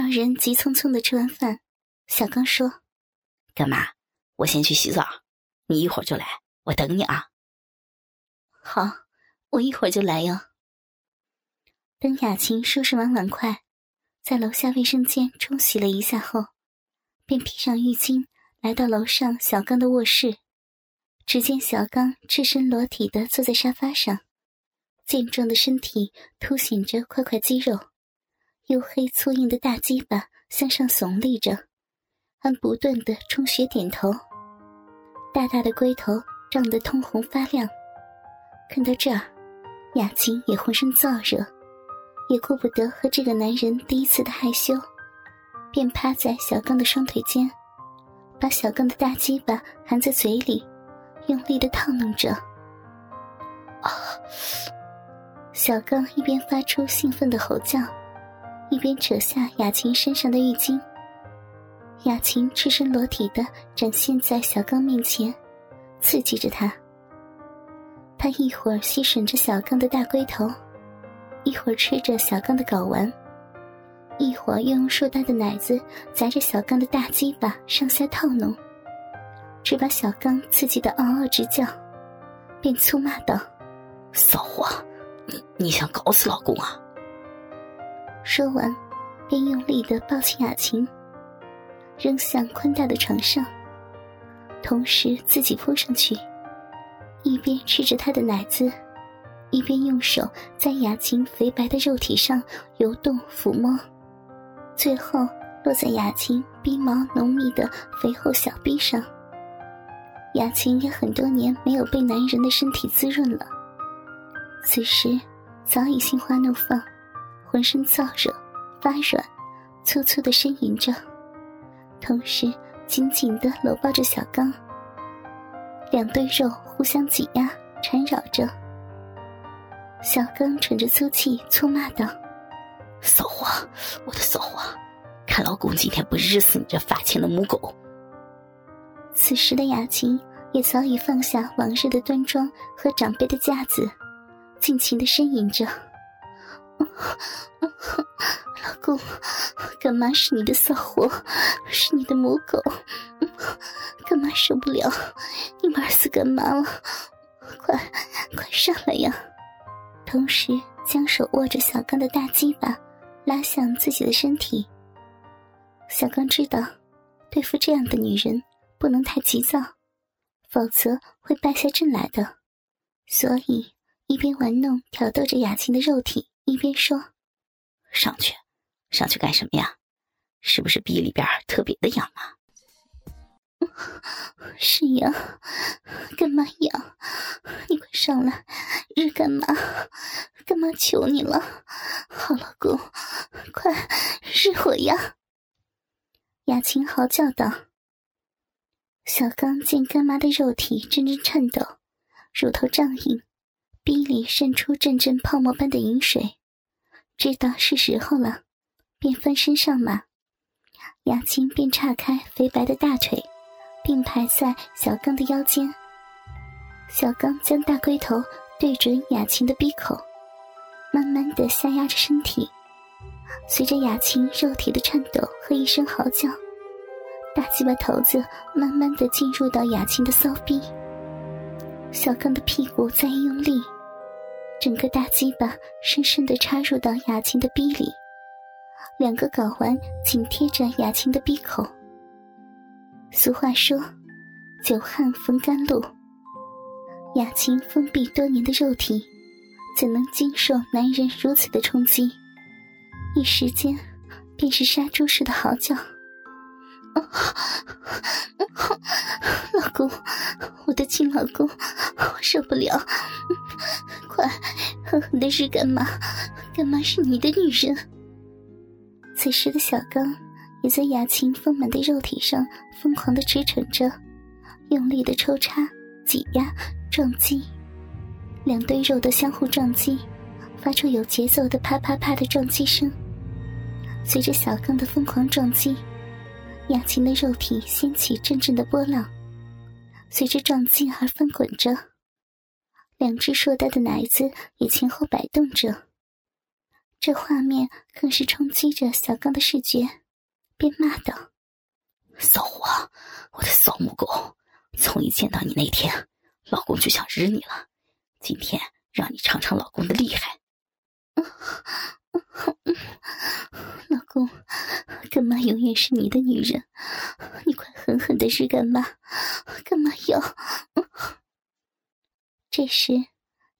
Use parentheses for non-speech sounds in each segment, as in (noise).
二人急匆匆的吃完饭，小刚说：“干嘛？我先去洗澡，你一会儿就来，我等你啊。”好，我一会儿就来哟。等雅琴收拾完碗筷，在楼下卫生间冲洗了一下后，便披上浴巾来到楼上小刚的卧室。只见小刚赤身裸体的坐在沙发上，健壮的身体凸显着块块肌肉，黝黑粗硬的大鸡巴向上耸立着，还不断的充血点头。大大的龟头胀得通红发亮。看到这儿，雅琴也浑身燥热。也顾不得和这个男人第一次的害羞，便趴在小刚的双腿间，把小刚的大鸡巴含在嘴里，用力的烫弄着。啊！小刚一边发出兴奋的吼叫，一边扯下雅琴身上的浴巾。雅琴赤身裸体的展现在小刚面前，刺激着他。他一会儿吸吮着小刚的大龟头。一会儿吃着小刚的睾丸，一会儿又用硕大的奶子砸着小刚的大鸡巴上下套弄，只把小刚刺激的嗷嗷直叫，便粗骂道：“骚货，你你想搞死老公啊？”说完，便用力的抱起雅琴，扔向宽大的床上，同时自己扑上去，一边吃着她的奶子。一边用手在雅琴肥白的肉体上游动抚摸，最后落在雅琴鼻毛浓密的肥厚小臂上。雅琴也很多年没有被男人的身体滋润了，此时早已心花怒放，浑身燥热发软，粗粗的呻吟着，同时紧紧的搂抱着小刚，两对肉互相挤压缠绕着。小刚喘着粗气，粗骂道：“骚货，我的骚货，看老公今天不日死你这发情的母狗！”此时的雅琴也早已放下往日的端庄和长辈的架子，尽情的呻吟着：“ (laughs) 老公，干妈是你的骚货，是你的母狗，干妈受不了，你玩死干妈了，快快上来呀！”同时，将手握着小刚的大鸡巴，拉向自己的身体。小刚知道，对付这样的女人不能太急躁，否则会败下阵来的。所以，一边玩弄、挑逗着雅琴的肉体，一边说：“上去，上去干什么呀？是不是逼里边特别的痒啊？” (laughs) 是呀，干嘛痒？你快上来，日干嘛？干嘛求你了？好老公，快日我呀！雅琴嚎叫道。小刚见干妈的肉体阵阵颤抖，乳头胀硬，逼里渗出阵阵泡沫般的饮水，知道是时候了，便翻身上马。雅琴便岔开肥白的大腿。并排在小刚的腰间，小刚将大龟头对准雅琴的鼻口，慢慢的下压着身体。随着雅琴肉体的颤抖和一声嚎叫，大鸡巴头子慢慢的进入到雅琴的骚逼。小刚的屁股再用力，整个大鸡巴深深的插入到雅琴的逼里，两个睾丸紧贴着雅琴的鼻口。俗话说：“久旱逢甘露。”雅琴封闭多年的肉体，怎能经受男人如此的冲击？一时间，便是杀猪似的嚎叫：“老公，我的亲老公，我受不了！快狠狠的是干妈，干妈是你的女人。”此时的小刚。也在雅琴丰满的肉体上疯狂的驰骋着，用力的抽插、挤压、撞击，两堆肉的相互撞击，发出有节奏的啪啪啪的撞击声。随着小刚的疯狂撞击，雅琴的肉体掀起阵阵的波浪，随着撞击而翻滚着，两只硕大的奶子也前后摆动着。这画面更是冲击着小刚的视觉，便骂道：“骚货，我的骚母狗！从一见到你那天，老公就想日你了。今天让你尝尝老公的厉害。”老公，干妈永远是你的女人，你快狠狠的日干妈，干妈要。这时，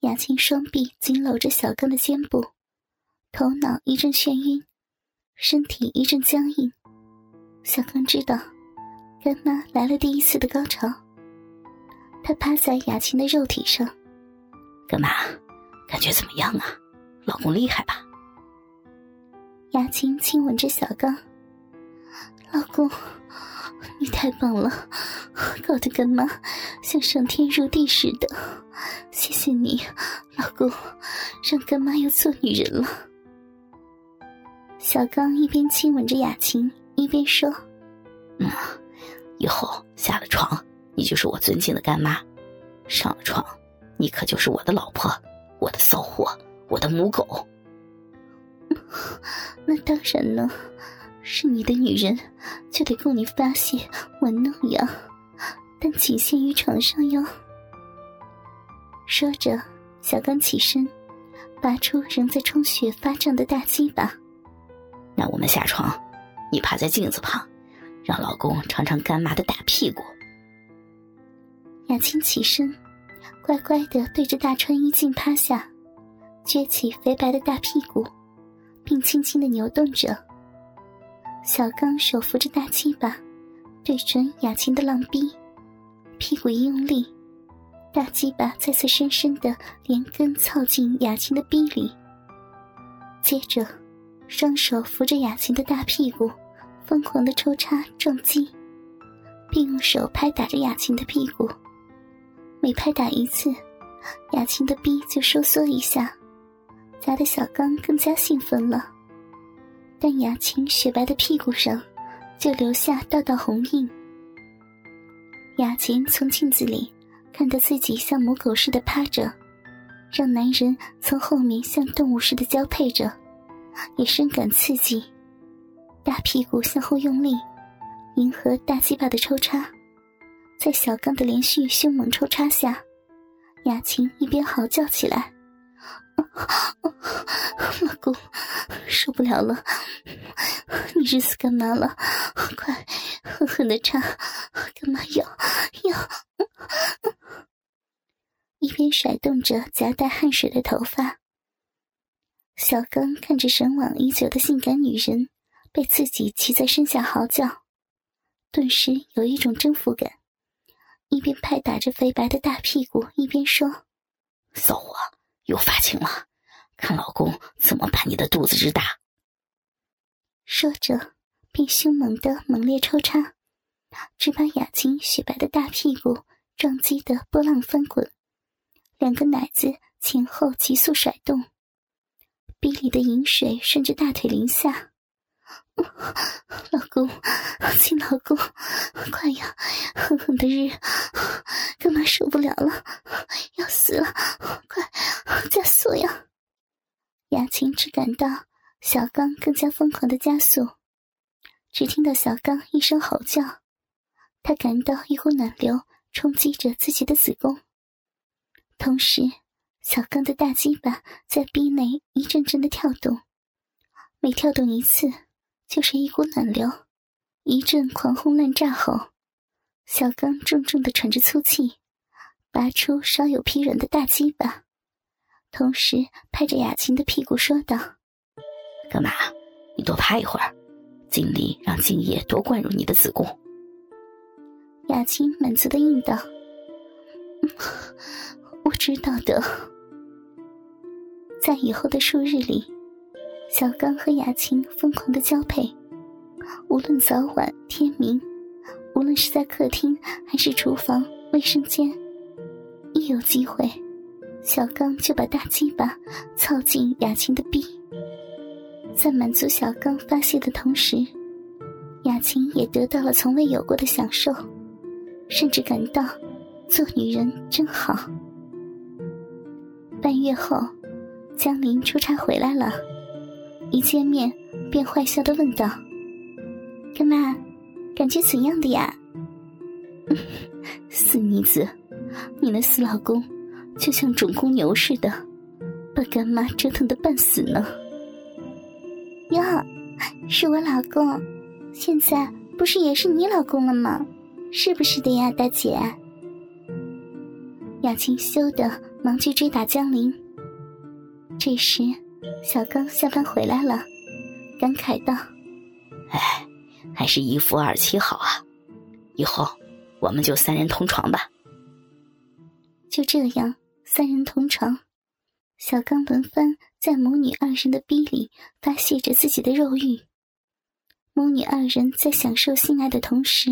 雅琴双臂紧搂着小刚的肩部，头脑一阵眩晕，身体一阵僵硬。小刚知道，干妈来了第一次的高潮。他趴在雅琴的肉体上，干妈，感觉怎么样啊？老公厉害吧？雅琴亲吻着小刚，老公，你太棒了，搞得干妈像上天入地似的。谢谢你，老公，让干妈又做女人了。小刚一边亲吻着雅琴，一边说：“嗯，以后下了床，你就是我尊敬的干妈；上了床，你可就是我的老婆，我的骚货，我的母狗。”那当然了，是你的女人，就得供你发泄玩弄呀，但仅限于床上哟。说着，小刚起身，拔出仍在充血发胀的大鸡巴。那我们下床，你趴在镜子旁，让老公尝尝干妈的大屁股。雅青起身，乖乖的对着大穿衣镜趴下，撅起肥白的大屁股。并轻轻的扭动着。小刚手扶着大鸡巴，对准雅琴的浪逼，屁股一用力，大鸡巴再次深深的连根操进雅琴的逼里。接着，双手扶着雅琴的大屁股，疯狂的抽插撞击，并用手拍打着雅琴的屁股。每拍打一次，雅琴的逼就收缩一下。砸的小刚更加兴奋了，但雅琴雪白的屁股上就留下道道红印。雅琴从镜子里看到自己像母狗似的趴着，让男人从后面像动物似的交配着，也深感刺激。大屁股向后用力，迎合大鸡巴的抽插，在小刚的连续凶猛抽插下，雅琴一边嚎叫起来。(laughs) 老公，受不了了！你日死干嘛了？快狠狠的插！干嘛要要？一边甩动着夹带汗水的头发，小刚看着神往已久的性感女人被自己骑在身下嚎叫，顿时有一种征服感。一边拍打着肥白的大屁股，一边说：“骚货。”又发情了，看老公怎么把你的肚子日大。说着，便凶猛的猛烈抽插，只把雅琴雪白的大屁股撞击的波浪翻滚，两个奶子前后急速甩动，逼里的饮水顺着大腿淋下。老公，亲老公，快呀，狠狠的日，干嘛受不了了，要死了，快加速呀！雅琴只感到小刚更加疯狂的加速，只听到小刚一声吼叫，他感到一股暖流冲击着自己的子宫，同时小刚的大鸡巴在逼内一阵阵的跳动，每跳动一次。就是一股暖流，一阵狂轰滥炸后，小刚重重的喘着粗气，拔出稍有疲软的大鸡巴，同时拍着雅琴的屁股说道：“干嘛？你多趴一会儿，尽力让精液多灌入你的子宫。”雅琴满足的应道：“我知道的。”在以后的数日里。小刚和雅琴疯狂的交配，无论早晚天明，无论是在客厅还是厨房、卫生间，一有机会，小刚就把大鸡巴操进雅琴的臂。在满足小刚发泄的同时，雅琴也得到了从未有过的享受，甚至感到做女人真好。半月后，江林出差回来了。一见面便坏笑的问道：“干妈，感觉怎样的呀？” (laughs) 死妮子，你那死老公就像种公牛似的，把干妈折腾的半死呢。哟，是我老公，现在不是也是你老公了吗？是不是的呀，大姐？雅琴羞的忙去追打江林。这时，小刚下班回来了，感慨道：“哎，还是一夫二妻好啊，以后我们就三人同床吧。”就这样，三人同床，小刚轮番在母女二人的逼里发泄着自己的肉欲。母女二人在享受性爱的同时，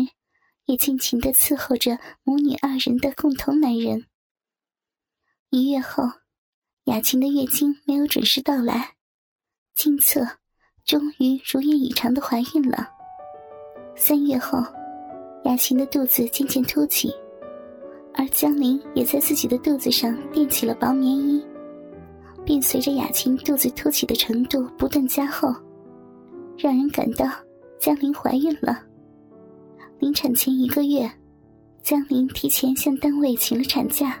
也尽情的伺候着母女二人的共同男人。一月后，雅琴的月经没有准时到来，经测终于如愿以偿的怀孕了。三月后，雅琴的肚子渐渐凸起，而江林也在自己的肚子上垫起了薄棉衣，并随着雅琴肚子凸起的程度不断加厚，让人感到江林怀孕了。临产前一个月，江林提前向单位请了产假。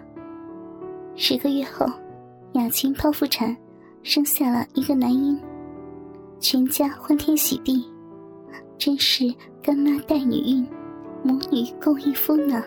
十个月后，雅琴剖腹产，生下了一个男婴，全家欢天喜地，真是干妈带女孕，母女共一夫呢。